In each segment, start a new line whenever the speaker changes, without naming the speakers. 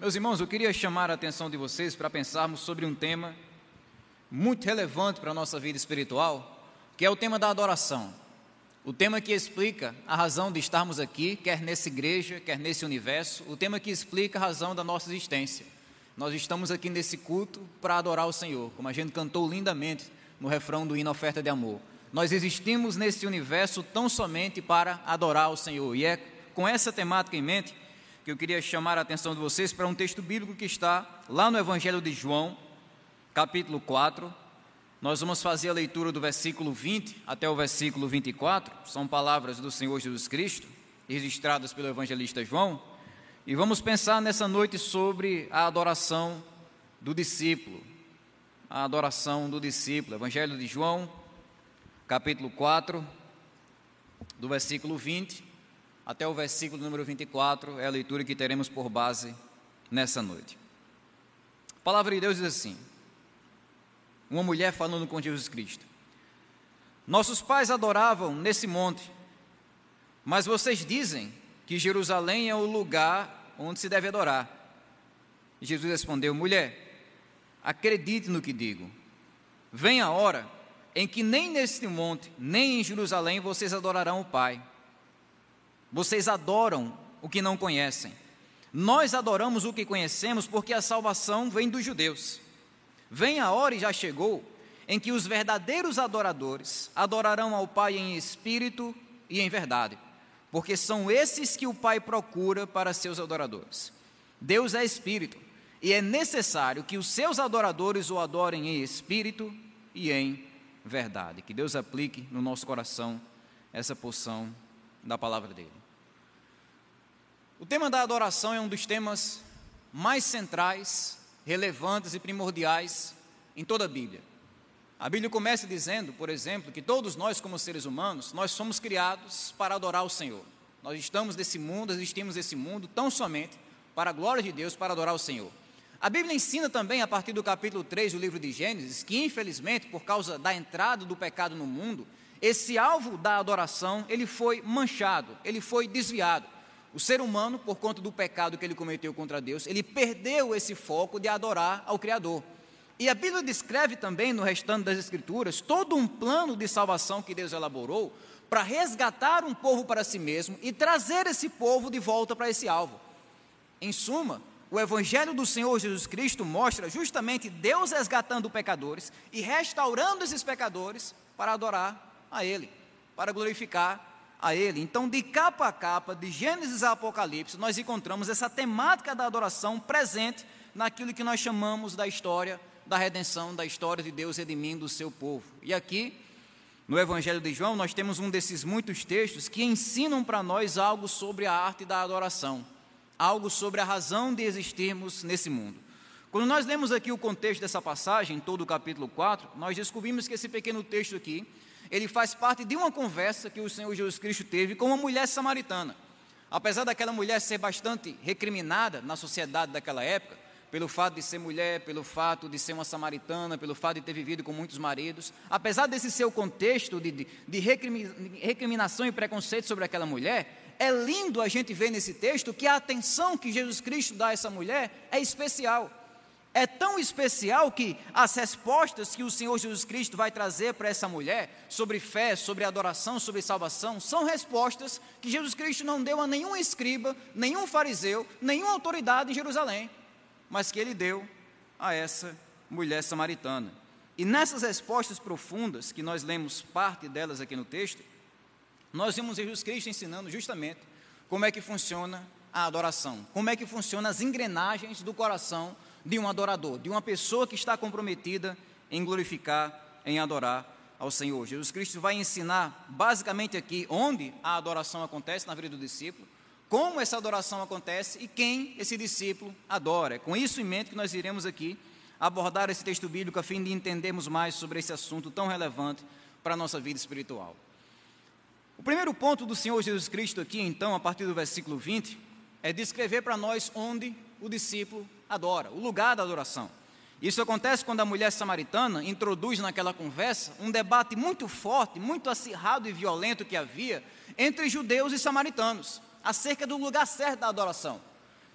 Meus irmãos, eu queria chamar a atenção de vocês para pensarmos sobre um tema muito relevante para a nossa vida espiritual, que é o tema da adoração. O tema que explica a razão de estarmos aqui, quer nessa igreja, quer nesse universo, o tema que explica a razão da nossa existência. Nós estamos aqui nesse culto para adorar o Senhor, como a gente cantou lindamente no refrão do hino Oferta de Amor. Nós existimos nesse universo tão somente para adorar o Senhor. E é com essa temática em mente que eu queria chamar a atenção de vocês para um texto bíblico que está lá no Evangelho de João, capítulo 4. Nós vamos fazer a leitura do versículo 20 até o versículo 24. São palavras do Senhor Jesus Cristo, registradas pelo evangelista João. E vamos pensar nessa noite sobre a adoração do discípulo. A adoração do discípulo. Evangelho de João, capítulo 4, do versículo 20 até o versículo número 24, é a leitura que teremos por base nessa noite. A palavra de Deus diz assim: Uma mulher falando com Jesus Cristo. Nossos pais adoravam nesse monte, mas vocês dizem que Jerusalém é o lugar onde se deve adorar. Jesus respondeu: Mulher, acredite no que digo. Vem a hora em que nem neste monte, nem em Jerusalém vocês adorarão o Pai. Vocês adoram o que não conhecem. Nós adoramos o que conhecemos porque a salvação vem dos judeus. Vem a hora e já chegou em que os verdadeiros adoradores adorarão ao Pai em espírito e em verdade, porque são esses que o Pai procura para seus adoradores. Deus é espírito e é necessário que os seus adoradores o adorem em espírito e em verdade. Que Deus aplique no nosso coração essa porção da palavra dele. O tema da adoração é um dos temas mais centrais, relevantes e primordiais em toda a Bíblia. A Bíblia começa dizendo, por exemplo, que todos nós, como seres humanos, nós somos criados para adorar o Senhor. Nós estamos nesse mundo, existimos nesse mundo tão somente para a glória de Deus, para adorar o Senhor. A Bíblia ensina também, a partir do capítulo 3 do livro de Gênesis, que infelizmente, por causa da entrada do pecado no mundo, esse alvo da adoração, ele foi manchado, ele foi desviado. O ser humano, por conta do pecado que ele cometeu contra Deus, ele perdeu esse foco de adorar ao Criador. E a Bíblia descreve também, no restante das Escrituras, todo um plano de salvação que Deus elaborou para resgatar um povo para si mesmo e trazer esse povo de volta para esse alvo. Em suma, o Evangelho do Senhor Jesus Cristo mostra justamente Deus resgatando pecadores e restaurando esses pecadores para adorar a Ele, para glorificar a Ele. Então, de capa a capa, de Gênesis a Apocalipse, nós encontramos essa temática da adoração presente naquilo que nós chamamos da história da redenção, da história de Deus redimindo o seu povo. E aqui, no Evangelho de João, nós temos um desses muitos textos que ensinam para nós algo sobre a arte da adoração algo sobre a razão de existirmos nesse mundo. Quando nós lemos aqui o contexto dessa passagem, todo o capítulo 4, nós descobrimos que esse pequeno texto aqui, ele faz parte de uma conversa que o Senhor Jesus Cristo teve com uma mulher samaritana. Apesar daquela mulher ser bastante recriminada na sociedade daquela época, pelo fato de ser mulher, pelo fato de ser uma samaritana, pelo fato de ter vivido com muitos maridos, apesar desse seu contexto de, de, de recriminação e preconceito sobre aquela mulher, é lindo a gente ver nesse texto que a atenção que Jesus Cristo dá a essa mulher é especial. É tão especial que as respostas que o Senhor Jesus Cristo vai trazer para essa mulher sobre fé, sobre adoração, sobre salvação, são respostas que Jesus Cristo não deu a nenhum escriba, nenhum fariseu, nenhuma autoridade em Jerusalém, mas que ele deu a essa mulher samaritana. E nessas respostas profundas, que nós lemos parte delas aqui no texto, nós vimos Jesus Cristo ensinando justamente como é que funciona a adoração, como é que funcionam as engrenagens do coração de um adorador, de uma pessoa que está comprometida em glorificar, em adorar ao Senhor. Jesus Cristo vai ensinar basicamente aqui onde a adoração acontece na vida do discípulo, como essa adoração acontece e quem esse discípulo adora. É com isso em mente que nós iremos aqui abordar esse texto bíblico a fim de entendermos mais sobre esse assunto tão relevante para a nossa vida espiritual. O primeiro ponto do Senhor Jesus Cristo aqui, então, a partir do versículo 20, é descrever para nós onde o discípulo adora, o lugar da adoração. Isso acontece quando a mulher samaritana introduz naquela conversa um debate muito forte, muito acirrado e violento que havia entre judeus e samaritanos, acerca do lugar certo da adoração.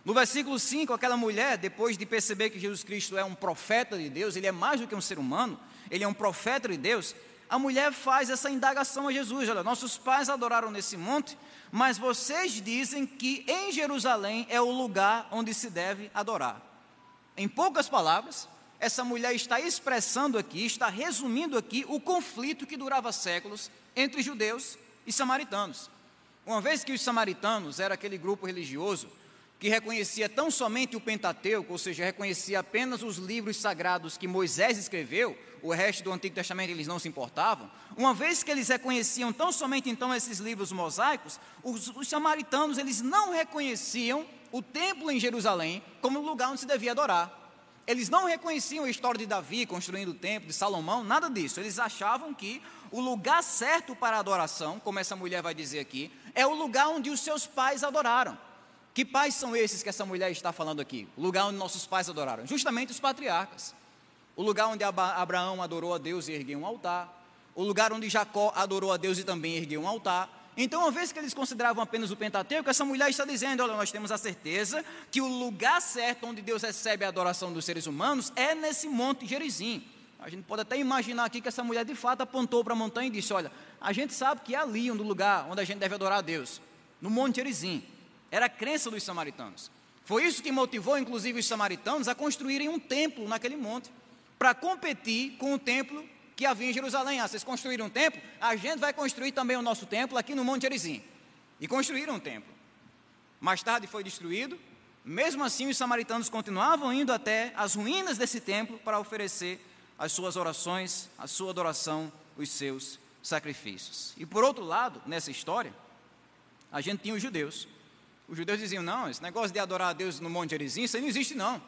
No versículo 5, aquela mulher, depois de perceber que Jesus Cristo é um profeta de Deus, ele é mais do que um ser humano, ele é um profeta de Deus, a mulher faz essa indagação a Jesus: Olha, nossos pais adoraram nesse monte, mas vocês dizem que em Jerusalém é o lugar onde se deve adorar. Em poucas palavras, essa mulher está expressando aqui, está resumindo aqui o conflito que durava séculos entre judeus e samaritanos. Uma vez que os samaritanos era aquele grupo religioso que reconhecia tão somente o Pentateuco, ou seja, reconhecia apenas os livros sagrados que Moisés escreveu, o resto do Antigo Testamento eles não se importavam. Uma vez que eles reconheciam tão somente então esses livros mosaicos, os, os samaritanos eles não reconheciam o templo em Jerusalém como lugar onde se devia adorar. Eles não reconheciam a história de Davi construindo o templo, de Salomão, nada disso. Eles achavam que o lugar certo para a adoração, como essa mulher vai dizer aqui, é o lugar onde os seus pais adoraram. Que pais são esses que essa mulher está falando aqui? O lugar onde nossos pais adoraram? Justamente os patriarcas. O lugar onde Abraão adorou a Deus e ergueu um altar. O lugar onde Jacó adorou a Deus e também ergueu um altar. Então, uma vez que eles consideravam apenas o Pentateuco, essa mulher está dizendo: olha, nós temos a certeza que o lugar certo onde Deus recebe a adoração dos seres humanos é nesse monte Gerizim. A gente pode até imaginar aqui que essa mulher de fato apontou para a montanha e disse: Olha, a gente sabe que é ali um lugar onde a gente deve adorar a Deus, no Monte Gerizim. Era a crença dos samaritanos. Foi isso que motivou, inclusive, os samaritanos a construírem um templo naquele monte, para competir com o templo que havia em Jerusalém. Ah, vocês construíram um templo? A gente vai construir também o nosso templo aqui no Monte Gerizim. E construíram um templo. Mais tarde foi destruído. Mesmo assim, os samaritanos continuavam indo até as ruínas desse templo para oferecer as suas orações, a sua adoração, os seus sacrifícios. E por outro lado, nessa história, a gente tinha os judeus os judeus diziam: não, esse negócio de adorar a Deus no Monte Gerizim, isso aí não existe não.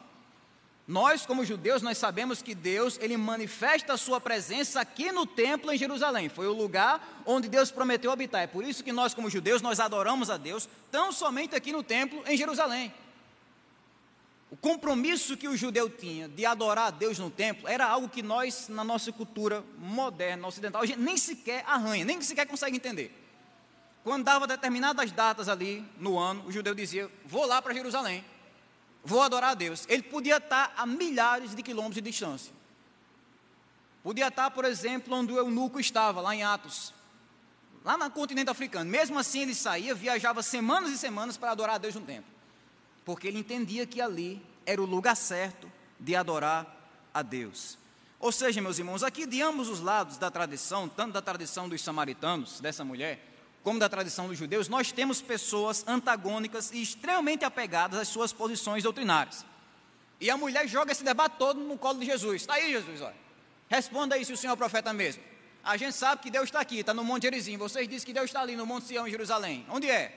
Nós, como judeus, nós sabemos que Deus, ele manifesta a sua presença aqui no templo em Jerusalém. Foi o lugar onde Deus prometeu habitar. É por isso que nós, como judeus, nós adoramos a Deus tão somente aqui no templo em Jerusalém. O compromisso que o judeu tinha de adorar a Deus no templo era algo que nós, na nossa cultura moderna, ocidental, a gente nem sequer arranha, nem sequer consegue entender. Quando dava determinadas datas ali no ano, o judeu dizia: Vou lá para Jerusalém, vou adorar a Deus. Ele podia estar a milhares de quilômetros de distância. Podia estar, por exemplo, onde o eunuco estava, lá em Atos, lá no continente africano. Mesmo assim, ele saía, viajava semanas e semanas para adorar a Deus no templo, porque ele entendia que ali era o lugar certo de adorar a Deus. Ou seja, meus irmãos, aqui de ambos os lados da tradição, tanto da tradição dos samaritanos, dessa mulher, como da tradição dos judeus, nós temos pessoas antagônicas e extremamente apegadas às suas posições doutrinárias. E a mulher joga esse debate todo no colo de Jesus. Está aí, Jesus, olha. Responda aí se o senhor é profeta mesmo. A gente sabe que Deus está aqui, está no Monte Gerizim. Vocês dizem que Deus está ali no Monte Sião, em Jerusalém. Onde é?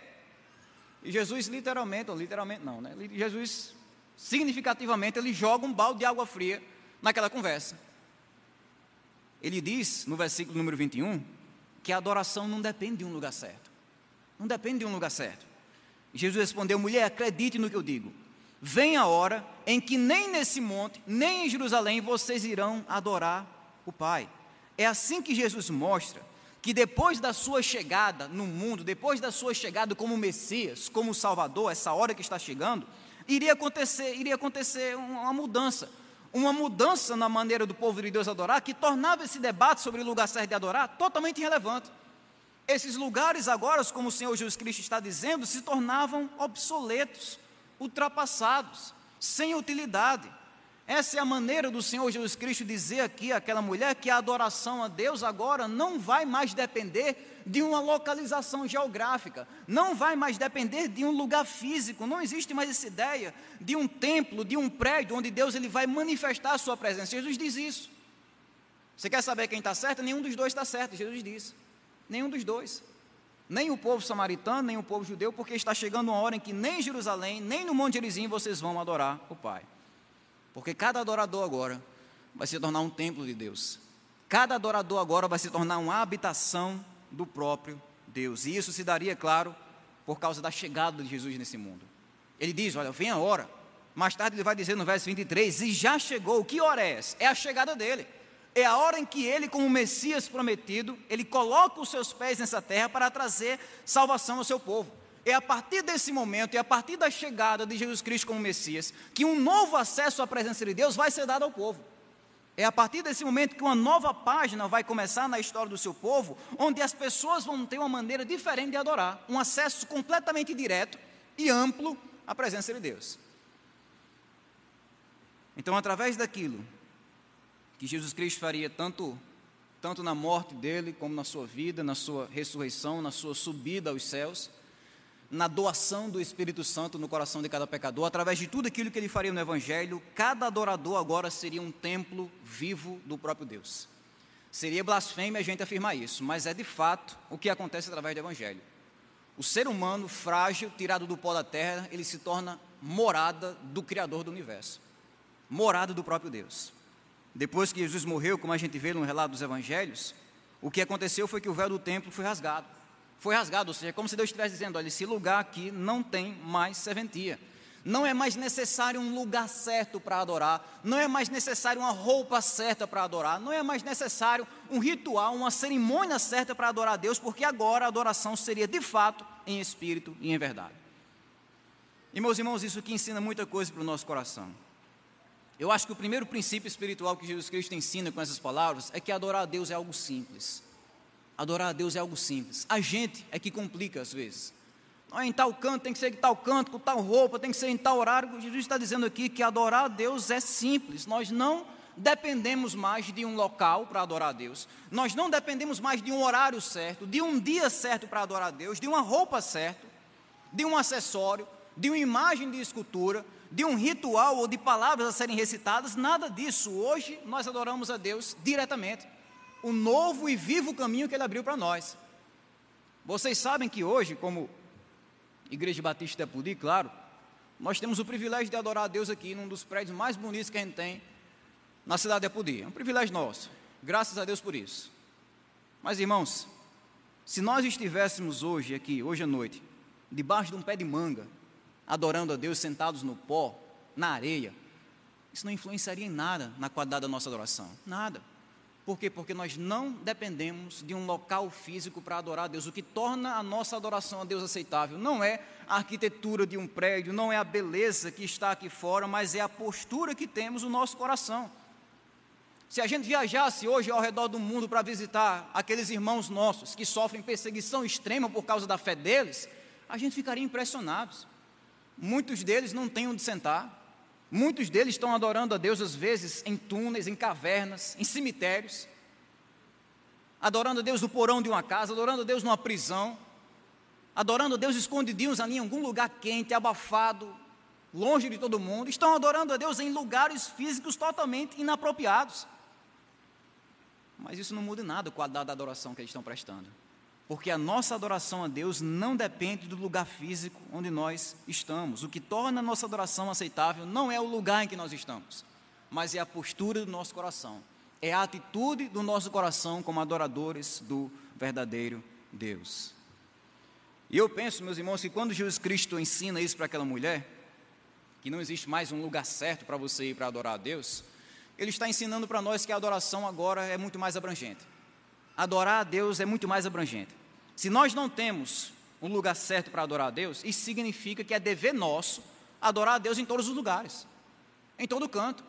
E Jesus literalmente, ou literalmente não, né? Jesus, significativamente, ele joga um balde de água fria naquela conversa. Ele diz, no versículo número 21, que a adoração não depende de um lugar certo. Não depende de um lugar certo. Jesus respondeu: mulher, acredite no que eu digo. Vem a hora em que nem nesse monte, nem em Jerusalém vocês irão adorar o Pai. É assim que Jesus mostra que depois da sua chegada no mundo, depois da sua chegada como Messias, como Salvador, essa hora que está chegando, iria acontecer, iria acontecer uma mudança uma mudança na maneira do povo de Deus adorar que tornava esse debate sobre o lugar certo de adorar totalmente irrelevante. Esses lugares agora, como o Senhor Jesus Cristo está dizendo, se tornavam obsoletos, ultrapassados, sem utilidade. Essa é a maneira do Senhor Jesus Cristo dizer aqui àquela mulher que a adoração a Deus agora não vai mais depender de uma localização geográfica, não vai mais depender de um lugar físico, não existe mais essa ideia de um templo, de um prédio onde Deus ele vai manifestar a sua presença. Jesus diz isso. Você quer saber quem está certo? Nenhum dos dois está certo, Jesus disse. Nenhum dos dois. Nem o povo samaritano, nem o povo judeu, porque está chegando uma hora em que nem em Jerusalém, nem no Monte Gerizim vocês vão adorar o Pai. Porque cada adorador agora vai se tornar um templo de Deus. Cada adorador agora vai se tornar uma habitação do próprio Deus. E isso se daria, claro, por causa da chegada de Jesus nesse mundo. Ele diz: Olha, vem a hora. Mais tarde ele vai dizer no verso 23: E já chegou. Que hora é essa? É a chegada dele. É a hora em que ele, como Messias prometido, ele coloca os seus pés nessa terra para trazer salvação ao seu povo. É a partir desse momento, é a partir da chegada de Jesus Cristo como Messias, que um novo acesso à presença de Deus vai ser dado ao povo. É a partir desse momento que uma nova página vai começar na história do seu povo, onde as pessoas vão ter uma maneira diferente de adorar, um acesso completamente direto e amplo à presença de Deus. Então, através daquilo que Jesus Cristo faria tanto tanto na morte dele como na sua vida, na sua ressurreição, na sua subida aos céus, na doação do Espírito Santo no coração de cada pecador, através de tudo aquilo que ele faria no Evangelho, cada adorador agora seria um templo vivo do próprio Deus. Seria blasfêmia a gente afirmar isso, mas é de fato o que acontece através do Evangelho. O ser humano frágil, tirado do pó da terra, ele se torna morada do Criador do universo, morada do próprio Deus. Depois que Jesus morreu, como a gente vê no relato dos Evangelhos, o que aconteceu foi que o véu do templo foi rasgado foi rasgado, ou seja, é como se Deus estivesse dizendo: olha, esse lugar aqui não tem mais serventia. Não é mais necessário um lugar certo para adorar, não é mais necessário uma roupa certa para adorar, não é mais necessário um ritual, uma cerimônia certa para adorar a Deus, porque agora a adoração seria de fato em espírito e em verdade. E meus irmãos, isso aqui ensina muita coisa para o nosso coração. Eu acho que o primeiro princípio espiritual que Jesus Cristo ensina com essas palavras é que adorar a Deus é algo simples. Adorar a Deus é algo simples. A gente é que complica às vezes. Não, em tal canto tem que ser em tal canto, com tal roupa, tem que ser em tal horário. Jesus está dizendo aqui que adorar a Deus é simples. Nós não dependemos mais de um local para adorar a Deus. Nós não dependemos mais de um horário certo, de um dia certo para adorar a Deus, de uma roupa certa, de um acessório, de uma imagem de escultura, de um ritual ou de palavras a serem recitadas, nada disso. Hoje nós adoramos a Deus diretamente o novo e vivo caminho que ele abriu para nós. Vocês sabem que hoje, como Igreja Batista de Apudi, claro, nós temos o privilégio de adorar a Deus aqui num dos prédios mais bonitos que a gente tem na cidade de Apudi. É um privilégio nosso. Graças a Deus por isso. Mas, irmãos, se nós estivéssemos hoje aqui, hoje à noite, debaixo de um pé de manga, adorando a Deus sentados no pó, na areia, isso não influenciaria em nada na qualidade da nossa adoração. Nada. Por quê? Porque nós não dependemos de um local físico para adorar a Deus. O que torna a nossa adoração a Deus aceitável não é a arquitetura de um prédio, não é a beleza que está aqui fora, mas é a postura que temos no nosso coração. Se a gente viajasse hoje ao redor do mundo para visitar aqueles irmãos nossos que sofrem perseguição extrema por causa da fé deles, a gente ficaria impressionados. Muitos deles não têm onde sentar, Muitos deles estão adorando a Deus, às vezes, em túneis, em cavernas, em cemitérios, adorando a Deus no porão de uma casa, adorando a Deus numa prisão, adorando a Deus escondidinhos ali em algum lugar quente, abafado, longe de todo mundo, estão adorando a Deus em lugares físicos totalmente inapropriados. Mas isso não muda em nada o quadro da adoração que eles estão prestando porque a nossa adoração a Deus não depende do lugar físico onde nós estamos. O que torna a nossa adoração aceitável não é o lugar em que nós estamos, mas é a postura do nosso coração, é a atitude do nosso coração como adoradores do verdadeiro Deus. E eu penso, meus irmãos, que quando Jesus Cristo ensina isso para aquela mulher, que não existe mais um lugar certo para você ir para adorar a Deus, ele está ensinando para nós que a adoração agora é muito mais abrangente. Adorar a Deus é muito mais abrangente. Se nós não temos um lugar certo para adorar a Deus, isso significa que é dever nosso adorar a Deus em todos os lugares, em todo canto.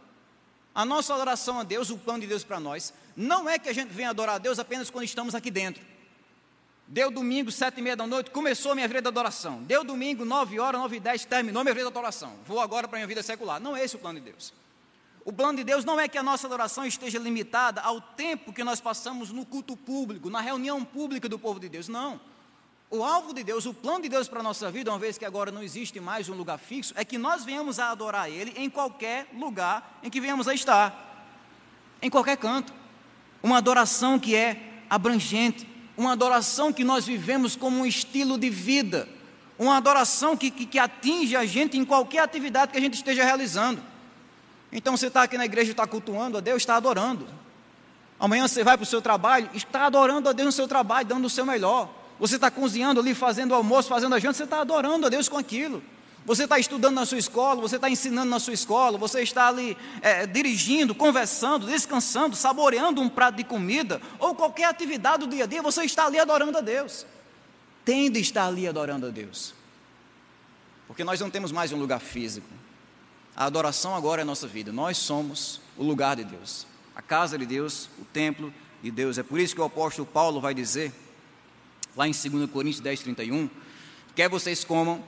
A nossa adoração a Deus, o plano de Deus para nós, não é que a gente venha adorar a Deus apenas quando estamos aqui dentro. Deu domingo, sete e meia da noite, começou a minha vida de adoração. Deu domingo, nove horas, nove e dez, terminou minha vida de adoração. Vou agora para a minha vida secular. Não é esse o plano de Deus. O plano de Deus não é que a nossa adoração esteja limitada ao tempo que nós passamos no culto público, na reunião pública do povo de Deus. Não. O alvo de Deus, o plano de Deus para a nossa vida, uma vez que agora não existe mais um lugar fixo, é que nós venhamos a adorar Ele em qualquer lugar em que venhamos a estar, em qualquer canto. Uma adoração que é abrangente, uma adoração que nós vivemos como um estilo de vida, uma adoração que, que, que atinge a gente em qualquer atividade que a gente esteja realizando. Então você está aqui na igreja e está cultuando a Deus, está adorando. Amanhã você vai para o seu trabalho, está adorando a Deus no seu trabalho, dando o seu melhor. Você está cozinhando ali, fazendo almoço, fazendo a janta, você está adorando a Deus com aquilo. Você está estudando na sua escola, você está ensinando na sua escola, você está ali é, dirigindo, conversando, descansando, saboreando um prato de comida, ou qualquer atividade do dia a dia, você está ali adorando a Deus. Tende a estar ali adorando a Deus. Porque nós não temos mais um lugar físico. A adoração agora é nossa vida. Nós somos o lugar de Deus, a casa de Deus, o templo de Deus. É por isso que o apóstolo Paulo vai dizer, lá em 2 Coríntios 10, 31, quer vocês comam,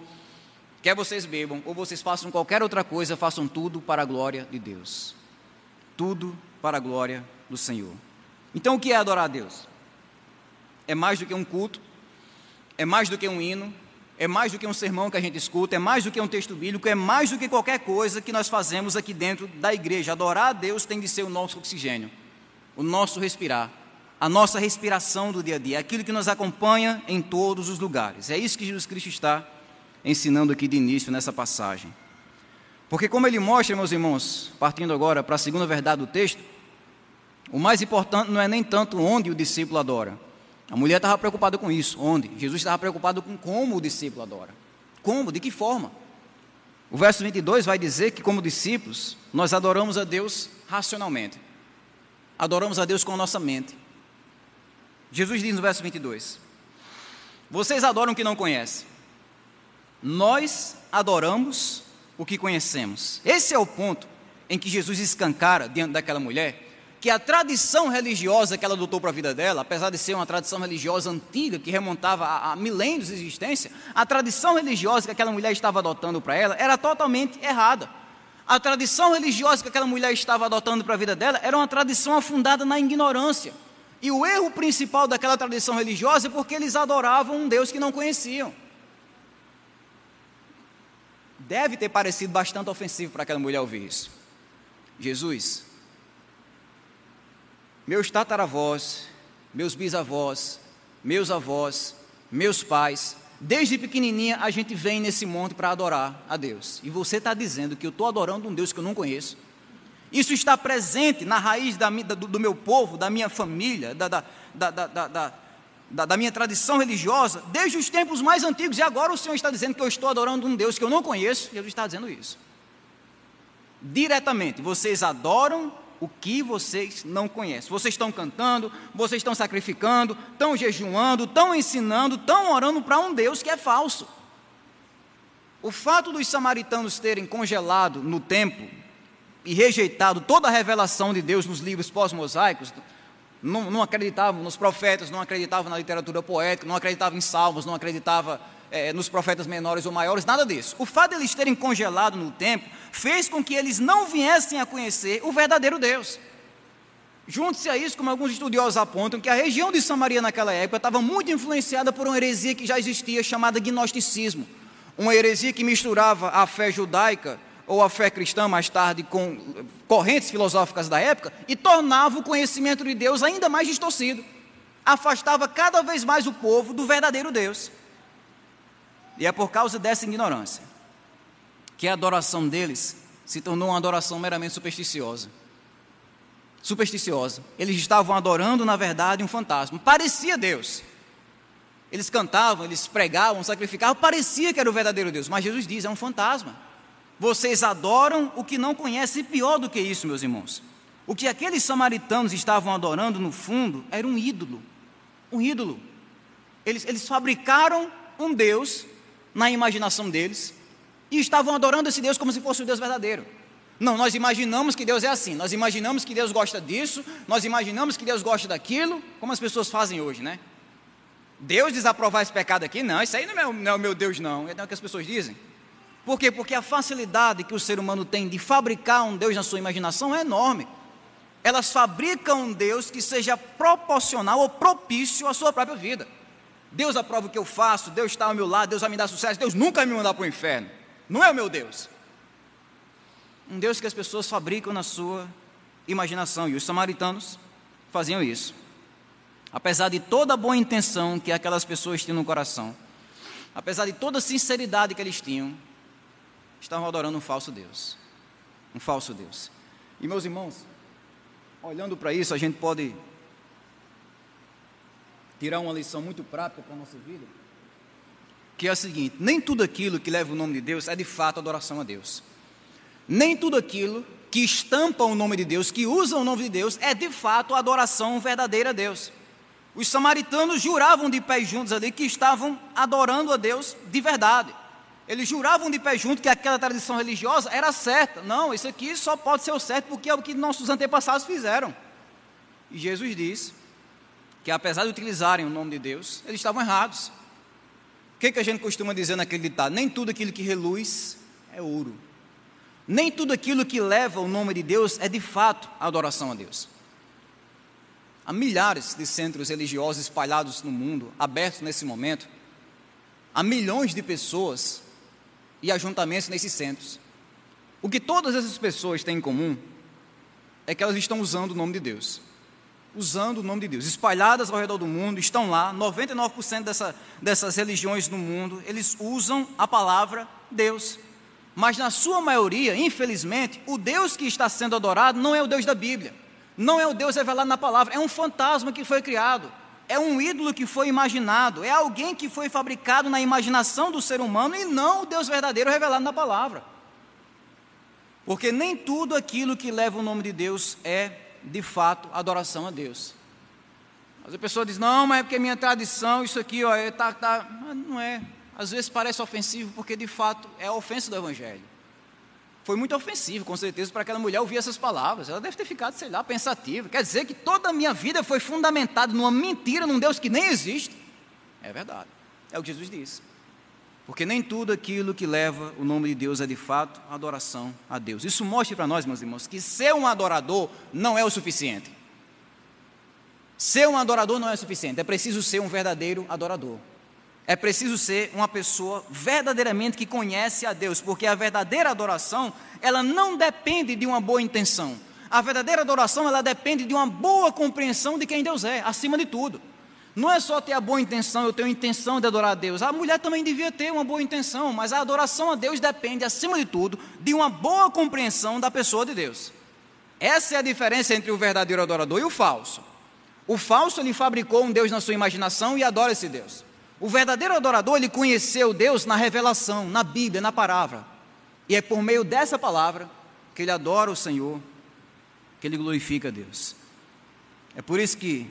quer vocês bebam, ou vocês façam qualquer outra coisa, façam tudo para a glória de Deus. Tudo para a glória do Senhor. Então, o que é adorar a Deus? É mais do que um culto, é mais do que um hino, é mais do que um sermão que a gente escuta, é mais do que um texto bíblico, é mais do que qualquer coisa que nós fazemos aqui dentro da igreja. Adorar a Deus tem de ser o nosso oxigênio, o nosso respirar, a nossa respiração do dia a dia, aquilo que nos acompanha em todos os lugares. É isso que Jesus Cristo está ensinando aqui de início nessa passagem. Porque, como ele mostra, meus irmãos, partindo agora para a segunda verdade do texto, o mais importante não é nem tanto onde o discípulo adora a mulher estava preocupada com isso. Onde? Jesus estava preocupado com como o discípulo adora. Como? De que forma? O verso 22 vai dizer que, como discípulos, nós adoramos a Deus racionalmente. Adoramos a Deus com a nossa mente. Jesus diz no verso 22: Vocês adoram o que não conhecem. Nós adoramos o que conhecemos. Esse é o ponto em que Jesus escancara diante daquela mulher que a tradição religiosa que ela adotou para a vida dela, apesar de ser uma tradição religiosa antiga, que remontava a, a milênios de existência, a tradição religiosa que aquela mulher estava adotando para ela era totalmente errada. A tradição religiosa que aquela mulher estava adotando para a vida dela era uma tradição afundada na ignorância. E o erro principal daquela tradição religiosa é porque eles adoravam um Deus que não conheciam. Deve ter parecido bastante ofensivo para aquela mulher ouvir isso. Jesus, meus tataravós, meus bisavós, meus avós, meus pais, desde pequenininha a gente vem nesse monte para adorar a Deus. E você está dizendo que eu estou adorando um Deus que eu não conheço. Isso está presente na raiz da, do, do, meu povo, da minha família, da, da, da, da minha tradição religiosa, desde os tempos mais antigos. E agora o Senhor está dizendo que eu estou adorando um Deus que eu não conheço. E Ele está dizendo isso. Diretamente, vocês adoram o que vocês não conhecem. Vocês estão cantando, vocês estão sacrificando, estão jejuando, estão ensinando, estão orando para um Deus que é falso. O fato dos samaritanos terem congelado no tempo e rejeitado toda a revelação de Deus nos livros pós-mosaicos, não, não, acreditavam nos profetas, não acreditavam na literatura poética, não acreditavam em salmos, não acreditavam é, nos profetas menores ou maiores, nada disso. O fato de eles terem congelado no tempo fez com que eles não viessem a conhecer o verdadeiro Deus. Junte-se a isso, como alguns estudiosos apontam, que a região de Samaria naquela época estava muito influenciada por uma heresia que já existia, chamada gnosticismo. Uma heresia que misturava a fé judaica ou a fé cristã mais tarde com correntes filosóficas da época e tornava o conhecimento de Deus ainda mais distorcido. Afastava cada vez mais o povo do verdadeiro Deus. E é por causa dessa ignorância que a adoração deles se tornou uma adoração meramente supersticiosa. Supersticiosa. Eles estavam adorando, na verdade, um fantasma. Parecia Deus. Eles cantavam, eles pregavam, sacrificavam, parecia que era o verdadeiro Deus, mas Jesus diz: é um fantasma. Vocês adoram o que não conhecem, e pior do que isso, meus irmãos. O que aqueles samaritanos estavam adorando, no fundo, era um ídolo. Um ídolo. Eles, eles fabricaram um Deus na imaginação deles e estavam adorando esse Deus como se fosse o Deus verdadeiro. Não, nós imaginamos que Deus é assim, nós imaginamos que Deus gosta disso, nós imaginamos que Deus gosta daquilo, como as pessoas fazem hoje, né? Deus desaprovar esse pecado aqui, não, isso aí não é, o, não é meu Deus, não, é o que as pessoas dizem. Por quê? Porque a facilidade que o ser humano tem de fabricar um Deus na sua imaginação é enorme. Elas fabricam um Deus que seja proporcional ou propício à sua própria vida. Deus aprova o que eu faço, Deus está ao meu lado, Deus vai me dar sucesso, Deus nunca me mandar para o inferno. Não é o meu Deus. Um Deus que as pessoas fabricam na sua imaginação, e os samaritanos faziam isso. Apesar de toda a boa intenção que aquelas pessoas tinham no coração, apesar de toda a sinceridade que eles tinham, estavam adorando um falso Deus. Um falso Deus. E meus irmãos, olhando para isso, a gente pode tirar uma lição muito prática para a nossa vida, que é a seguinte: nem tudo aquilo que leva o nome de Deus é de fato adoração a Deus. Nem tudo aquilo que estampa o nome de Deus, que usa o nome de Deus, é de fato adoração verdadeira a Deus. Os samaritanos juravam de pés juntos ali que estavam adorando a Deus de verdade. Eles juravam de pé junto que aquela tradição religiosa era certa. Não, isso aqui só pode ser o certo porque é o que nossos antepassados fizeram. E Jesus diz que apesar de utilizarem o nome de Deus, eles estavam errados. O que, que a gente costuma dizer naquele ditado? Nem tudo aquilo que reluz é ouro. Nem tudo aquilo que leva o nome de Deus é de fato a adoração a Deus. Há milhares de centros religiosos espalhados no mundo, abertos nesse momento. Há milhões de pessoas e ajuntamentos nesses centros. O que todas essas pessoas têm em comum é que elas estão usando o nome de Deus. Usando o nome de Deus. Espalhadas ao redor do mundo, estão lá, 99% dessa, dessas religiões no mundo, eles usam a palavra Deus. Mas na sua maioria, infelizmente, o Deus que está sendo adorado não é o Deus da Bíblia. Não é o Deus revelado na palavra, é um fantasma que foi criado é um ídolo que foi imaginado, é alguém que foi fabricado na imaginação do ser humano e não o Deus verdadeiro revelado na palavra. Porque nem tudo aquilo que leva o nome de Deus é, de fato, adoração a Deus. Mas a pessoa diz: não, mas é porque é minha tradição, isso aqui, ó, é, tá, tá. não é. Às vezes parece ofensivo, porque de fato é a ofensa do Evangelho. Foi muito ofensivo, com certeza, para aquela mulher ouvir essas palavras. Ela deve ter ficado, sei lá, pensativa. Quer dizer que toda a minha vida foi fundamentada numa mentira, num Deus que nem existe. É verdade. É o que Jesus disse. Porque nem tudo aquilo que leva o nome de Deus é de fato adoração a Deus. Isso mostra para nós, meus irmãos, que ser um adorador não é o suficiente. Ser um adorador não é o suficiente, é preciso ser um verdadeiro adorador. É preciso ser uma pessoa verdadeiramente que conhece a Deus, porque a verdadeira adoração, ela não depende de uma boa intenção. A verdadeira adoração, ela depende de uma boa compreensão de quem Deus é, acima de tudo. Não é só ter a boa intenção, eu tenho intenção de adorar a Deus. A mulher também devia ter uma boa intenção, mas a adoração a Deus depende, acima de tudo, de uma boa compreensão da pessoa de Deus. Essa é a diferença entre o verdadeiro adorador e o falso. O falso, ele fabricou um Deus na sua imaginação e adora esse Deus. O verdadeiro adorador, ele conheceu Deus na revelação, na Bíblia, na palavra. E é por meio dessa palavra que ele adora o Senhor, que ele glorifica a Deus. É por isso que,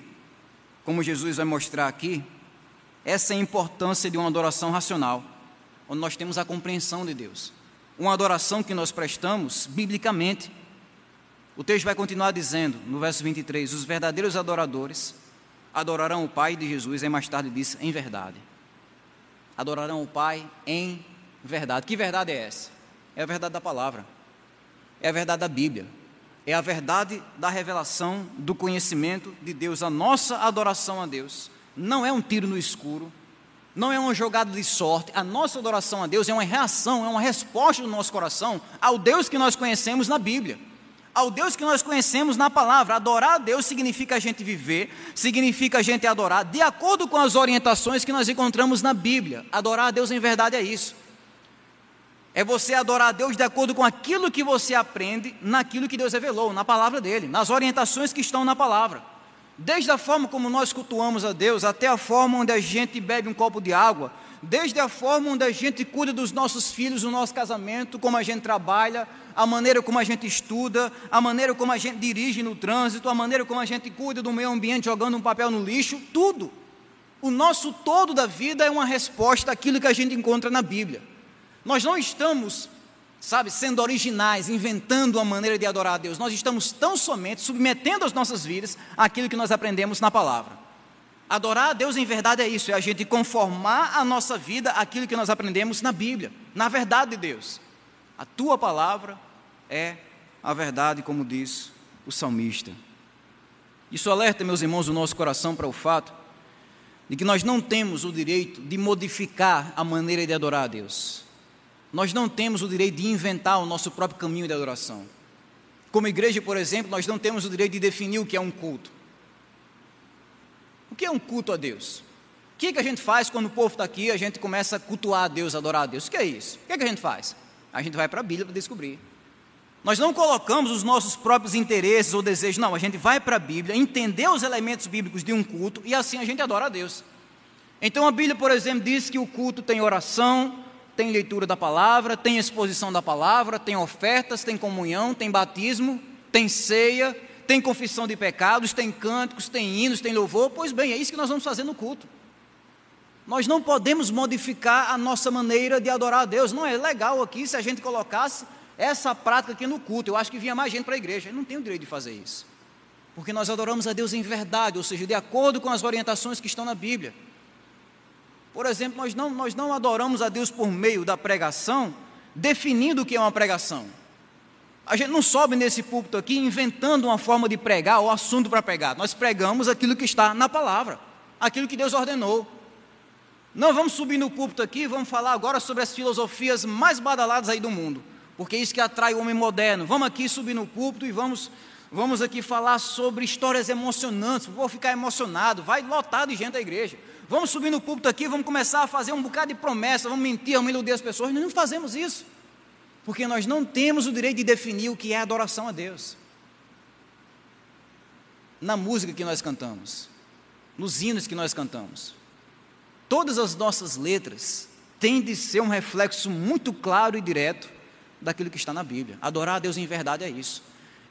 como Jesus vai mostrar aqui, essa é a importância de uma adoração racional, onde nós temos a compreensão de Deus. Uma adoração que nós prestamos biblicamente. O texto vai continuar dizendo, no verso 23, os verdadeiros adoradores adorarão o Pai de Jesus, e mais tarde diz, em verdade. Adorarão o Pai em verdade. Que verdade é essa? É a verdade da palavra, é a verdade da Bíblia, é a verdade da revelação do conhecimento de Deus. A nossa adoração a Deus não é um tiro no escuro, não é uma jogada de sorte. A nossa adoração a Deus é uma reação, é uma resposta do nosso coração ao Deus que nós conhecemos na Bíblia ao Deus que nós conhecemos na palavra. Adorar a Deus significa a gente viver, significa a gente adorar de acordo com as orientações que nós encontramos na Bíblia. Adorar a Deus em verdade é isso. É você adorar a Deus de acordo com aquilo que você aprende naquilo que Deus revelou, na palavra dele, nas orientações que estão na palavra. Desde a forma como nós cultuamos a Deus, até a forma onde a gente bebe um copo de água, desde a forma onde a gente cuida dos nossos filhos, do nosso casamento, como a gente trabalha, a maneira como a gente estuda, a maneira como a gente dirige no trânsito, a maneira como a gente cuida do meio ambiente jogando um papel no lixo, tudo. O nosso todo da vida é uma resposta àquilo que a gente encontra na Bíblia. Nós não estamos, sabe, sendo originais, inventando uma maneira de adorar a Deus. Nós estamos tão somente submetendo as nossas vidas àquilo que nós aprendemos na palavra. Adorar a Deus em verdade é isso, é a gente conformar a nossa vida àquilo que nós aprendemos na Bíblia, na verdade de Deus. A tua palavra é a verdade, como diz o salmista. Isso alerta, meus irmãos, o nosso coração para o fato de que nós não temos o direito de modificar a maneira de adorar a Deus. Nós não temos o direito de inventar o nosso próprio caminho de adoração. Como igreja, por exemplo, nós não temos o direito de definir o que é um culto. O que é um culto a Deus? O que, é que a gente faz quando o povo está aqui a gente começa a cultuar a Deus, adorar a Deus? O que é isso? O que, é que a gente faz? A gente vai para a Bíblia para descobrir. Nós não colocamos os nossos próprios interesses ou desejos, não, a gente vai para a Bíblia, entender os elementos bíblicos de um culto e assim a gente adora a Deus. Então a Bíblia, por exemplo, diz que o culto tem oração, tem leitura da palavra, tem exposição da palavra, tem ofertas, tem comunhão, tem batismo, tem ceia, tem confissão de pecados, tem cânticos, tem hinos, tem louvor. Pois bem, é isso que nós vamos fazer no culto. Nós não podemos modificar a nossa maneira de adorar a Deus. Não é legal aqui se a gente colocasse essa prática aqui no culto. Eu acho que vinha mais gente para a igreja. Eu não tenho o direito de fazer isso. Porque nós adoramos a Deus em verdade, ou seja, de acordo com as orientações que estão na Bíblia. Por exemplo, nós não, nós não adoramos a Deus por meio da pregação, definindo o que é uma pregação. A gente não sobe nesse púlpito aqui inventando uma forma de pregar ou assunto para pregar. Nós pregamos aquilo que está na palavra, aquilo que Deus ordenou. Não vamos subir no púlpito aqui, vamos falar agora sobre as filosofias mais badaladas aí do mundo, porque é isso que atrai o homem moderno. Vamos aqui subir no púlpito e vamos, vamos aqui falar sobre histórias emocionantes. Vou ficar emocionado, vai lotar de gente a igreja. Vamos subir no púlpito aqui, vamos começar a fazer um bocado de promessa, vamos mentir, vamos iludir as pessoas. Nós não fazemos isso, porque nós não temos o direito de definir o que é adoração a Deus. Na música que nós cantamos, nos hinos que nós cantamos, todas as nossas letras têm de ser um reflexo muito claro e direto daquilo que está na Bíblia. Adorar a Deus em verdade é isso.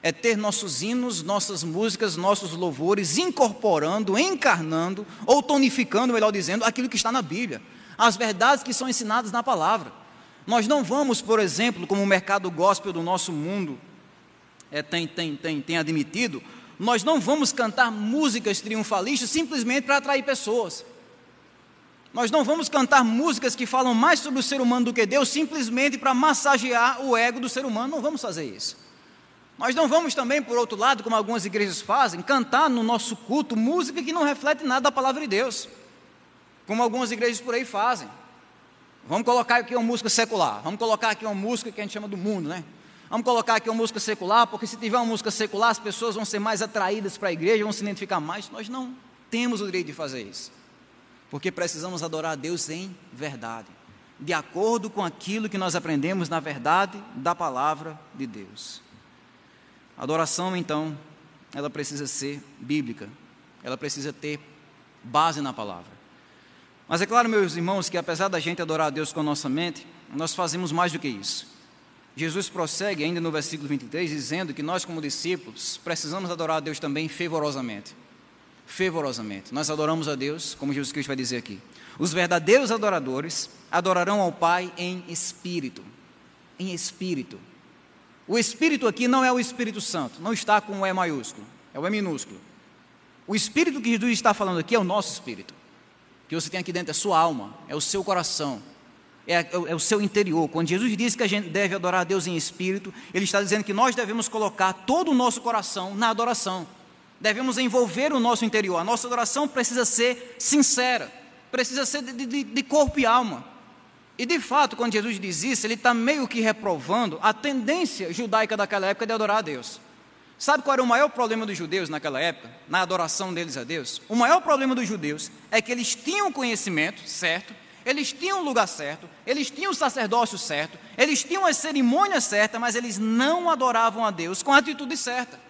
É ter nossos hinos, nossas músicas, nossos louvores incorporando, encarnando ou tonificando, melhor dizendo, aquilo que está na Bíblia, as verdades que são ensinadas na palavra. Nós não vamos, por exemplo, como o mercado gospel do nosso mundo é, tem, tem, tem, tem admitido, nós não vamos cantar músicas triunfalistas simplesmente para atrair pessoas. Nós não vamos cantar músicas que falam mais sobre o ser humano do que Deus, simplesmente para massagear o ego do ser humano. Não vamos fazer isso. Nós não vamos também, por outro lado, como algumas igrejas fazem, cantar no nosso culto música que não reflete nada da palavra de Deus, como algumas igrejas por aí fazem. Vamos colocar aqui uma música secular, vamos colocar aqui uma música que a gente chama do mundo, né? Vamos colocar aqui uma música secular, porque se tiver uma música secular, as pessoas vão ser mais atraídas para a igreja, vão se identificar mais. Nós não temos o direito de fazer isso porque precisamos adorar a Deus em verdade, de acordo com aquilo que nós aprendemos na verdade da palavra de Deus. A adoração, então, ela precisa ser bíblica, ela precisa ter base na palavra. Mas é claro, meus irmãos, que apesar da gente adorar a Deus com a nossa mente, nós fazemos mais do que isso. Jesus prossegue ainda no versículo 23, dizendo que nós, como discípulos, precisamos adorar a Deus também fervorosamente fervorosamente. Nós adoramos a Deus, como Jesus Cristo vai dizer aqui. Os verdadeiros adoradores adorarão ao Pai em espírito. Em espírito. O espírito aqui não é o Espírito Santo, não está com o E maiúsculo, é o E minúsculo. O espírito que Jesus está falando aqui é o nosso espírito. Que você tem aqui dentro é sua alma, é o seu coração, é, é, o seu interior. Quando Jesus diz que a gente deve adorar a Deus em espírito, ele está dizendo que nós devemos colocar todo o nosso coração na adoração devemos envolver o nosso interior. A nossa adoração precisa ser sincera, precisa ser de, de, de corpo e alma. E de fato, quando Jesus diz isso, ele está meio que reprovando a tendência judaica daquela época de adorar a Deus. Sabe qual era o maior problema dos judeus naquela época, na adoração deles a Deus? O maior problema dos judeus é que eles tinham conhecimento certo, eles tinham o lugar certo, eles tinham o sacerdócio certo, eles tinham as cerimônias certas, mas eles não adoravam a Deus com a atitude certa.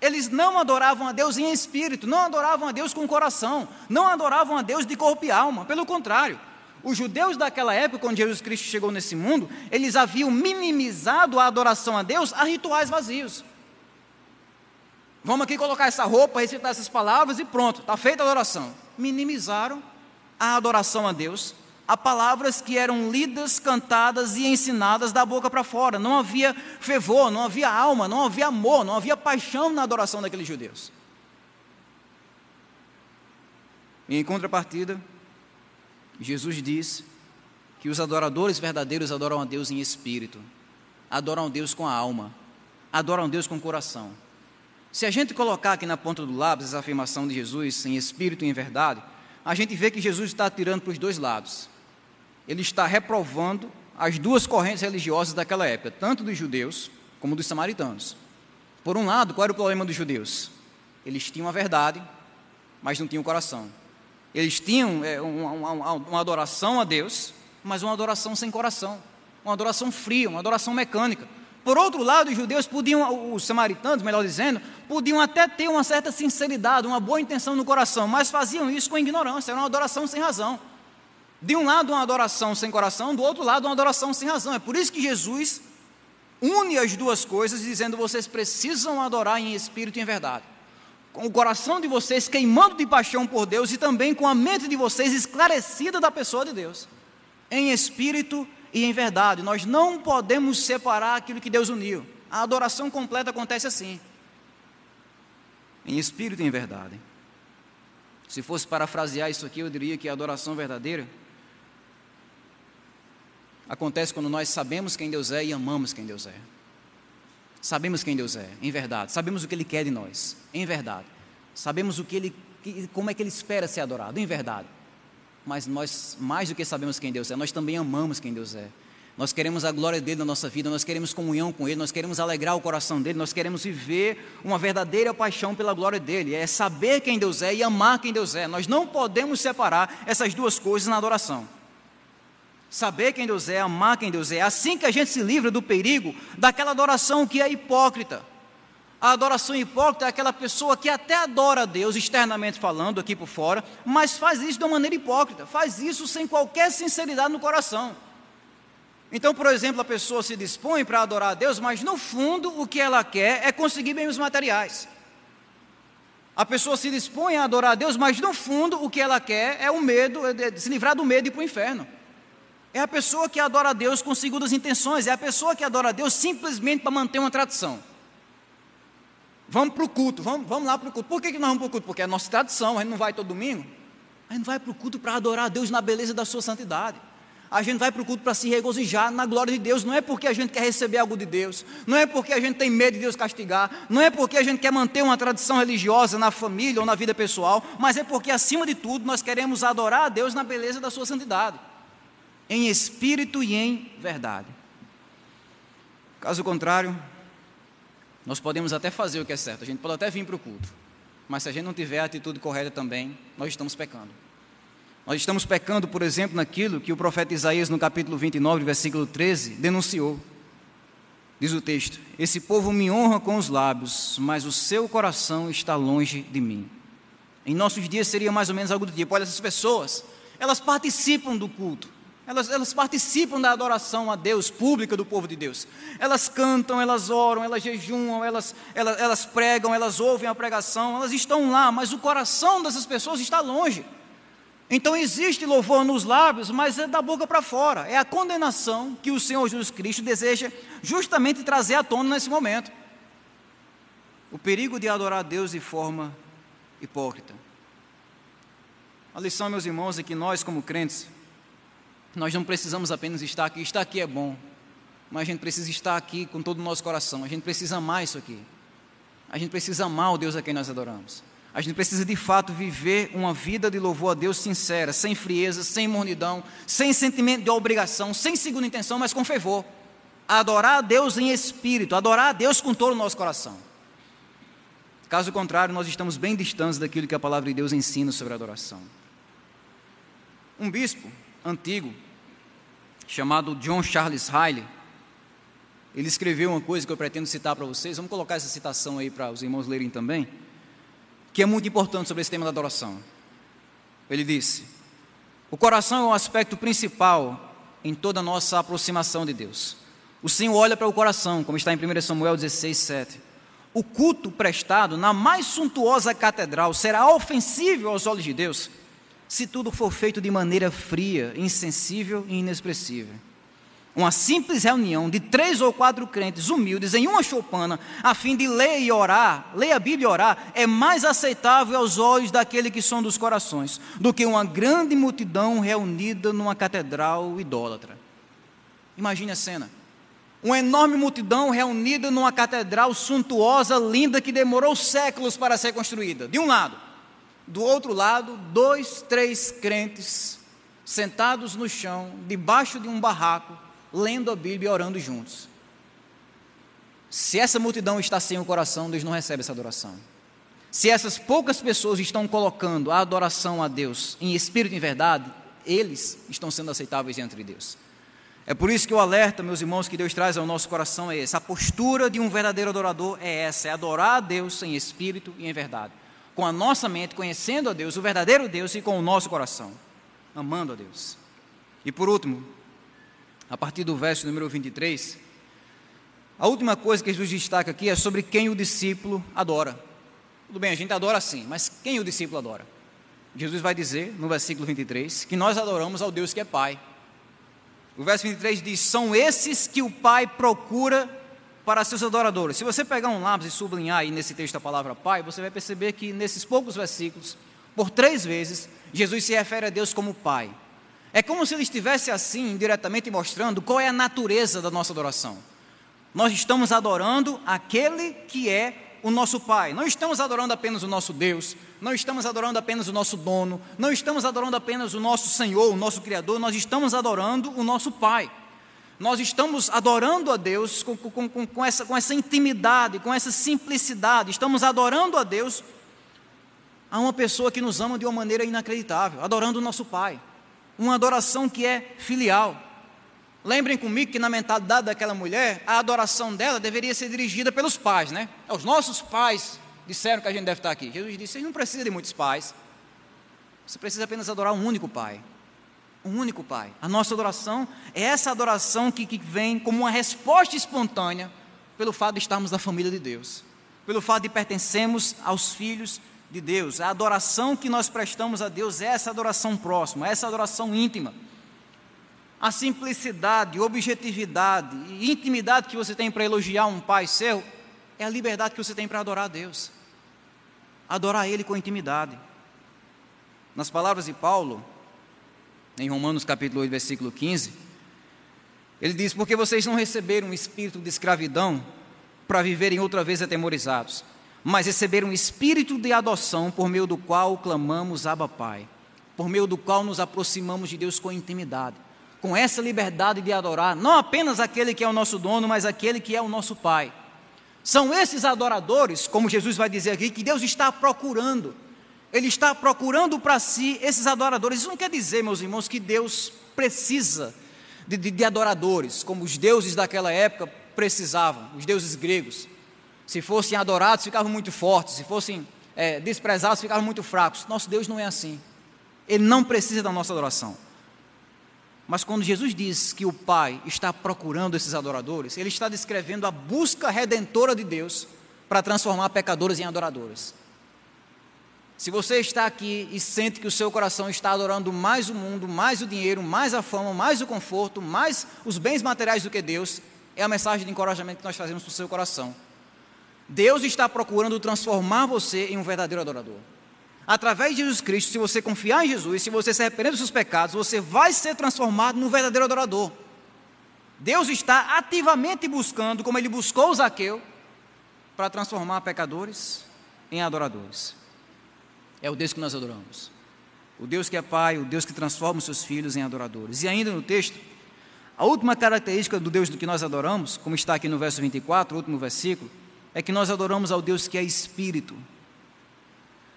Eles não adoravam a Deus em espírito, não adoravam a Deus com o coração, não adoravam a Deus de corpo e alma. Pelo contrário, os judeus daquela época, quando Jesus Cristo chegou nesse mundo, eles haviam minimizado a adoração a Deus a rituais vazios. Vamos aqui colocar essa roupa, recitar essas palavras e pronto, está feita a adoração. Minimizaram a adoração a Deus a palavras que eram lidas, cantadas e ensinadas da boca para fora. Não havia fervor, não havia alma, não havia amor, não havia paixão na adoração daqueles judeus. E em contrapartida, Jesus diz que os adoradores verdadeiros adoram a Deus em espírito, adoram a Deus com a alma, adoram a Deus com o coração. Se a gente colocar aqui na ponta do lápis essa afirmação de Jesus em espírito e em verdade, a gente vê que Jesus está tirando para os dois lados ele está reprovando as duas correntes religiosas daquela época, tanto dos judeus como dos samaritanos. Por um lado, qual era o problema dos judeus? Eles tinham a verdade, mas não tinham o coração. Eles tinham é, uma, uma, uma adoração a Deus, mas uma adoração sem coração, uma adoração fria, uma adoração mecânica. Por outro lado, os judeus podiam, os samaritanos, melhor dizendo, podiam até ter uma certa sinceridade, uma boa intenção no coração, mas faziam isso com ignorância, era uma adoração sem razão. De um lado, uma adoração sem coração, do outro lado, uma adoração sem razão. É por isso que Jesus une as duas coisas, dizendo: vocês precisam adorar em espírito e em verdade. Com o coração de vocês queimando de paixão por Deus e também com a mente de vocês esclarecida da pessoa de Deus, em espírito e em verdade. Nós não podemos separar aquilo que Deus uniu. A adoração completa acontece assim, em espírito e em verdade. Se fosse parafrasear isso aqui, eu diria que a adoração verdadeira acontece quando nós sabemos quem Deus é e amamos quem Deus é. Sabemos quem Deus é, em verdade. Sabemos o que Ele quer de nós, em verdade. Sabemos o que Ele, como é que Ele espera ser adorado, em verdade. Mas nós, mais do que sabemos quem Deus é, nós também amamos quem Deus é. Nós queremos a glória dele na nossa vida, nós queremos comunhão com ele, nós queremos alegrar o coração dele, nós queremos viver uma verdadeira paixão pela glória dele. É saber quem Deus é e amar quem Deus é. Nós não podemos separar essas duas coisas na adoração. Saber quem Deus é, amar quem Deus é. É assim que a gente se livra do perigo daquela adoração que é hipócrita. A adoração hipócrita é aquela pessoa que até adora a Deus, externamente falando, aqui por fora, mas faz isso de uma maneira hipócrita, faz isso sem qualquer sinceridade no coração. Então, por exemplo, a pessoa se dispõe para adorar a Deus, mas no fundo o que ela quer é conseguir bens materiais. A pessoa se dispõe a adorar a Deus, mas no fundo o que ela quer é o medo, é se livrar do medo e ir para o inferno. É a pessoa que adora a Deus com segundas intenções, é a pessoa que adora a Deus simplesmente para manter uma tradição. Vamos para o culto, vamos, vamos lá para o culto. Por que, que nós vamos para o culto? Porque é a nossa tradição, a gente não vai todo domingo. A gente vai para o culto para adorar a Deus na beleza da sua santidade a gente vai para o culto para se regozijar na glória de Deus, não é porque a gente quer receber algo de Deus, não é porque a gente tem medo de Deus castigar, não é porque a gente quer manter uma tradição religiosa na família ou na vida pessoal, mas é porque, acima de tudo, nós queremos adorar a Deus na beleza da sua santidade, em espírito e em verdade. Caso contrário, nós podemos até fazer o que é certo, a gente pode até vir para o culto, mas se a gente não tiver a atitude correta também, nós estamos pecando. Nós estamos pecando, por exemplo, naquilo que o profeta Isaías, no capítulo 29, versículo 13, denunciou. Diz o texto: Esse povo me honra com os lábios, mas o seu coração está longe de mim. Em nossos dias seria mais ou menos algo do tipo: olha, essas pessoas, elas participam do culto, elas, elas participam da adoração a Deus pública do povo de Deus. Elas cantam, elas oram, elas jejuam, elas, elas, elas pregam, elas ouvem a pregação, elas estão lá, mas o coração dessas pessoas está longe. Então existe louvor nos lábios, mas é da boca para fora. É a condenação que o Senhor Jesus Cristo deseja justamente trazer à tona nesse momento. O perigo de adorar a Deus de forma hipócrita. A lição, meus irmãos, é que nós, como crentes, nós não precisamos apenas estar aqui. Estar aqui é bom, mas a gente precisa estar aqui com todo o nosso coração. A gente precisa amar isso aqui. A gente precisa amar o Deus a quem nós adoramos. A gente precisa de fato viver uma vida de louvor a Deus sincera, sem frieza, sem mornidão, sem sentimento de obrigação, sem segunda intenção, mas com fervor. Adorar a Deus em espírito, adorar a Deus com todo o nosso coração. Caso contrário, nós estamos bem distantes daquilo que a palavra de Deus ensina sobre a adoração. Um bispo antigo, chamado John Charles Riley, ele escreveu uma coisa que eu pretendo citar para vocês. Vamos colocar essa citação aí para os irmãos lerem também que é muito importante sobre esse tema da adoração. Ele disse: O coração é um aspecto principal em toda a nossa aproximação de Deus. O Senhor olha para o coração, como está em 1 Samuel 16, 7. O culto prestado na mais suntuosa catedral será ofensível aos olhos de Deus se tudo for feito de maneira fria, insensível e inexpressível uma simples reunião de três ou quatro crentes humildes em uma choupana, a fim de ler e orar, ler a Bíblia e orar, é mais aceitável aos olhos daquele que são dos corações, do que uma grande multidão reunida numa catedral idólatra. Imagine a cena. Uma enorme multidão reunida numa catedral suntuosa, linda, que demorou séculos para ser construída. De um lado. Do outro lado, dois, três crentes sentados no chão, debaixo de um barraco, lendo a Bíblia e orando juntos. Se essa multidão está sem o coração, Deus não recebe essa adoração. Se essas poucas pessoas estão colocando a adoração a Deus em espírito e em verdade, eles estão sendo aceitáveis de Deus. É por isso que o alerta, meus irmãos, que Deus traz ao nosso coração é esse. A postura de um verdadeiro adorador é essa: é adorar a Deus em espírito e em verdade. Com a nossa mente, conhecendo a Deus, o verdadeiro Deus, e com o nosso coração, amando a Deus. E por último, a partir do verso número 23, a última coisa que Jesus destaca aqui é sobre quem o discípulo adora. Tudo bem, a gente adora sim, mas quem o discípulo adora? Jesus vai dizer no versículo 23 que nós adoramos ao Deus que é Pai. O verso 23 diz: São esses que o Pai procura para seus adoradores. Se você pegar um lápis e sublinhar aí nesse texto a palavra Pai, você vai perceber que nesses poucos versículos, por três vezes, Jesus se refere a Deus como Pai. É como se ele estivesse assim, diretamente mostrando qual é a natureza da nossa adoração. Nós estamos adorando aquele que é o nosso Pai. Não estamos adorando apenas o nosso Deus, não estamos adorando apenas o nosso dono, não estamos adorando apenas o nosso Senhor, o nosso Criador, nós estamos adorando o nosso Pai. Nós estamos adorando a Deus com, com, com, com, essa, com essa intimidade, com essa simplicidade, estamos adorando a Deus a uma pessoa que nos ama de uma maneira inacreditável, adorando o nosso Pai uma adoração que é filial. Lembrem comigo que na mentalidade daquela mulher, a adoração dela deveria ser dirigida pelos pais, né? Os nossos pais disseram que a gente deve estar aqui. Jesus disse: Você não precisa de muitos pais. Você precisa apenas adorar um único pai. Um único pai. A nossa adoração é essa adoração que, que vem como uma resposta espontânea pelo fato de estarmos na família de Deus, pelo fato de pertencermos aos filhos de Deus. A adoração que nós prestamos a Deus é essa adoração próxima, essa adoração íntima. A simplicidade, objetividade e intimidade que você tem para elogiar um pai seu é a liberdade que você tem para adorar a Deus. Adorar Ele com intimidade. Nas palavras de Paulo, em Romanos capítulo 8, versículo 15, ele diz: Porque vocês não receberam um espírito de escravidão para viverem outra vez atemorizados mas receberam um espírito de adoção por meio do qual clamamos Abba Pai, por meio do qual nos aproximamos de Deus com intimidade, com essa liberdade de adorar não apenas aquele que é o nosso dono, mas aquele que é o nosso Pai. São esses adoradores, como Jesus vai dizer aqui, que Deus está procurando. Ele está procurando para si esses adoradores. Isso não quer dizer, meus irmãos, que Deus precisa de, de, de adoradores, como os deuses daquela época precisavam, os deuses gregos. Se fossem adorados, ficavam muito fortes. Se fossem é, desprezados, ficavam muito fracos. Nosso Deus não é assim. Ele não precisa da nossa adoração. Mas quando Jesus diz que o Pai está procurando esses adoradores, ele está descrevendo a busca redentora de Deus para transformar pecadores em adoradores. Se você está aqui e sente que o seu coração está adorando mais o mundo, mais o dinheiro, mais a fama, mais o conforto, mais os bens materiais do que Deus, é a mensagem de encorajamento que nós fazemos para o seu coração. Deus está procurando transformar você em um verdadeiro adorador. Através de Jesus Cristo, se você confiar em Jesus, se você se arrepender dos seus pecados, você vai ser transformado num verdadeiro adorador. Deus está ativamente buscando, como ele buscou Zaqueu, para transformar pecadores em adoradores. É o Deus que nós adoramos. O Deus que é Pai, o Deus que transforma os seus filhos em adoradores. E ainda no texto, a última característica do Deus que nós adoramos, como está aqui no verso 24, o último versículo, é que nós adoramos ao Deus que é Espírito.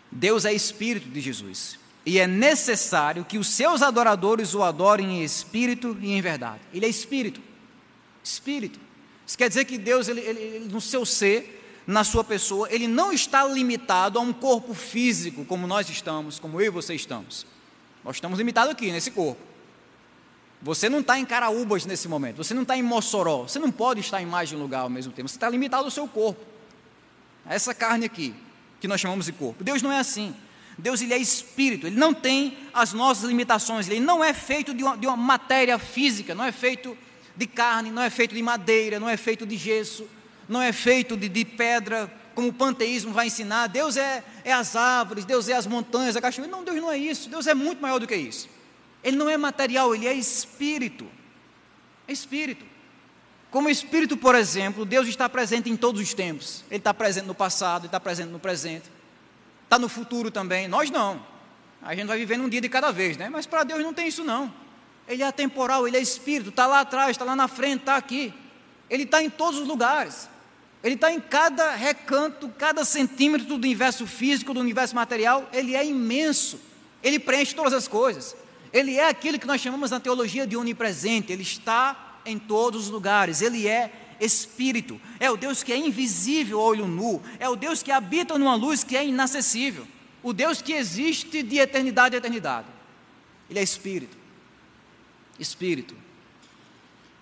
Deus é Espírito de Jesus. E é necessário que os seus adoradores o adorem em espírito e em verdade. Ele é Espírito. Espírito. Isso quer dizer que Deus, ele, ele, no seu ser, na sua pessoa, ele não está limitado a um corpo físico como nós estamos, como eu e você estamos. Nós estamos limitados aqui, nesse corpo. Você não está em Caraúbas nesse momento, você não está em Mossoró, você não pode estar em mais de um lugar ao mesmo tempo, você está limitado ao seu corpo, a essa carne aqui, que nós chamamos de corpo. Deus não é assim. Deus ele é espírito, ele não tem as nossas limitações, ele não é feito de uma, de uma matéria física, não é feito de carne, não é feito de madeira, não é feito de gesso, não é feito de, de pedra, como o panteísmo vai ensinar. Deus é, é as árvores, Deus é as montanhas, a cachoeira. Não, Deus não é isso, Deus é muito maior do que isso. Ele não é material, ele é espírito. É espírito. Como espírito, por exemplo, Deus está presente em todos os tempos. Ele está presente no passado, ele está presente no presente. Está no futuro também. Nós não. A gente vai vivendo um dia de cada vez, né? Mas para Deus não tem isso não. Ele é atemporal, ele é espírito, está lá atrás, está lá na frente, está aqui. Ele está em todos os lugares. Ele está em cada recanto, cada centímetro do universo físico, do universo material. Ele é imenso. Ele preenche todas as coisas. Ele é aquilo que nós chamamos na teologia de onipresente, ele está em todos os lugares, ele é espírito, é o Deus que é invisível ao olho nu, é o Deus que habita numa luz que é inacessível, o Deus que existe de eternidade a eternidade. Ele é espírito. Espírito.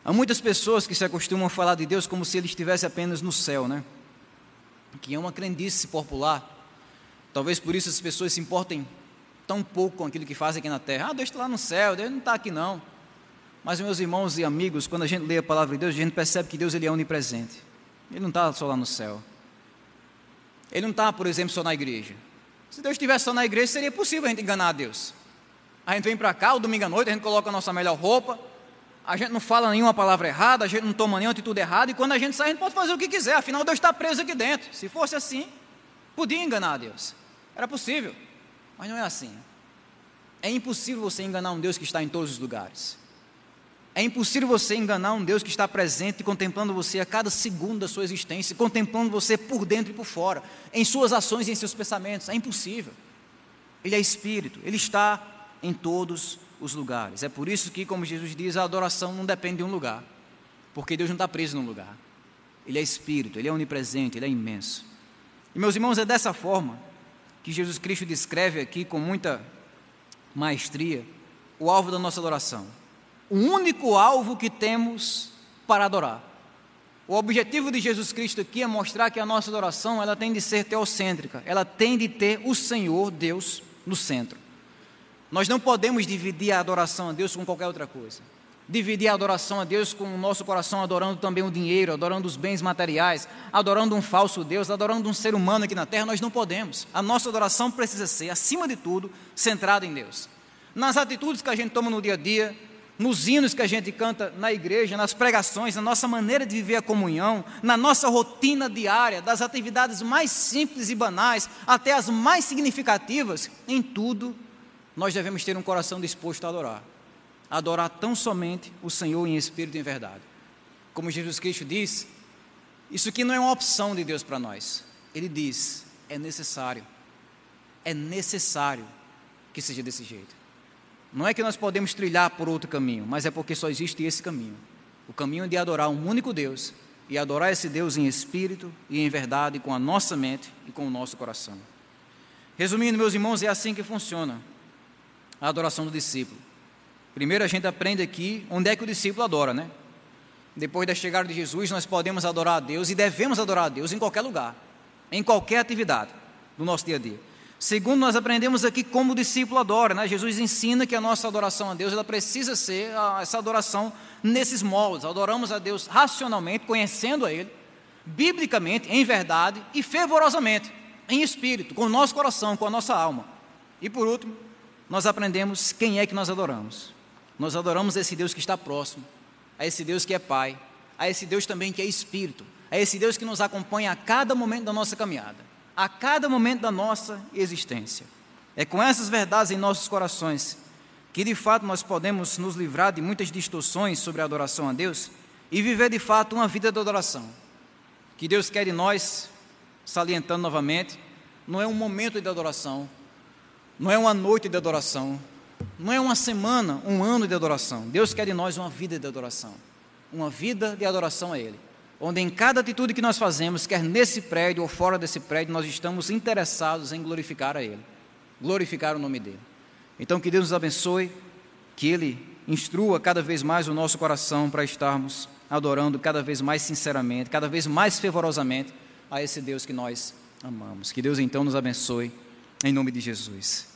Há muitas pessoas que se acostumam a falar de Deus como se ele estivesse apenas no céu, né? Que é uma crendice popular Talvez por isso as pessoas se importem tão pouco com aquilo que fazem aqui na terra. Ah, Deus está lá no céu, Deus não está aqui não. Mas, meus irmãos e amigos, quando a gente lê a palavra de Deus, a gente percebe que Deus ele é onipresente. Ele não está só lá no céu. Ele não está, por exemplo, só na igreja. Se Deus estivesse só na igreja, seria possível a gente enganar a Deus. A gente vem para cá, o domingo à noite, a gente coloca a nossa melhor roupa, a gente não fala nenhuma palavra errada, a gente não toma nenhuma atitude errada, e quando a gente sai, a gente pode fazer o que quiser, afinal Deus está preso aqui dentro. Se fosse assim, podia enganar Deus. Era possível, mas não é assim. É impossível você enganar um Deus que está em todos os lugares. É impossível você enganar um Deus que está presente, contemplando você a cada segundo da sua existência, contemplando você por dentro e por fora, em suas ações e em seus pensamentos. É impossível. Ele é espírito, ele está em todos os lugares. É por isso que, como Jesus diz, a adoração não depende de um lugar, porque Deus não está preso num lugar. Ele é espírito, ele é onipresente, ele é imenso. E meus irmãos, é dessa forma que Jesus Cristo descreve aqui com muita maestria o alvo da nossa adoração o único alvo que temos para adorar. O objetivo de Jesus Cristo aqui é mostrar que a nossa adoração ela tem de ser teocêntrica, ela tem de ter o Senhor Deus no centro. Nós não podemos dividir a adoração a Deus com qualquer outra coisa. Dividir a adoração a Deus com o nosso coração adorando também o dinheiro, adorando os bens materiais, adorando um falso Deus, adorando um ser humano aqui na terra, nós não podemos. A nossa adoração precisa ser, acima de tudo, centrada em Deus. Nas atitudes que a gente toma no dia a dia, nos hinos que a gente canta na igreja, nas pregações, na nossa maneira de viver a comunhão, na nossa rotina diária, das atividades mais simples e banais até as mais significativas, em tudo nós devemos ter um coração disposto a adorar. Adorar tão somente o Senhor em espírito e em verdade. Como Jesus Cristo diz, isso aqui não é uma opção de Deus para nós. Ele diz: é necessário. É necessário que seja desse jeito. Não é que nós podemos trilhar por outro caminho, mas é porque só existe esse caminho. O caminho de adorar um único Deus e adorar esse Deus em espírito e em verdade, com a nossa mente e com o nosso coração. Resumindo, meus irmãos, é assim que funciona a adoração do discípulo. Primeiro a gente aprende aqui onde é que o discípulo adora, né? Depois da chegada de Jesus, nós podemos adorar a Deus e devemos adorar a Deus em qualquer lugar, em qualquer atividade do nosso dia a dia. Segundo, nós aprendemos aqui como o discípulo adora, né? Jesus ensina que a nossa adoração a Deus ela precisa ser essa adoração nesses moldes. Adoramos a Deus racionalmente, conhecendo a Ele, biblicamente, em verdade e fervorosamente, em espírito, com o nosso coração, com a nossa alma. E por último, nós aprendemos quem é que nós adoramos. Nós adoramos esse Deus que está próximo, a esse Deus que é Pai, a esse Deus também que é Espírito, a esse Deus que nos acompanha a cada momento da nossa caminhada a cada momento da nossa existência. É com essas verdades em nossos corações que de fato nós podemos nos livrar de muitas distorções sobre a adoração a Deus e viver de fato uma vida de adoração. Que Deus quer de nós, salientando novamente, não é um momento de adoração, não é uma noite de adoração, não é uma semana, um ano de adoração. Deus quer de nós uma vida de adoração, uma vida de adoração a Ele onde em cada atitude que nós fazemos, quer nesse prédio ou fora desse prédio, nós estamos interessados em glorificar a Ele, glorificar o nome dEle. Então, que Deus nos abençoe, que Ele instrua cada vez mais o nosso coração para estarmos adorando cada vez mais sinceramente, cada vez mais fervorosamente a esse Deus que nós amamos. Que Deus então nos abençoe, em nome de Jesus.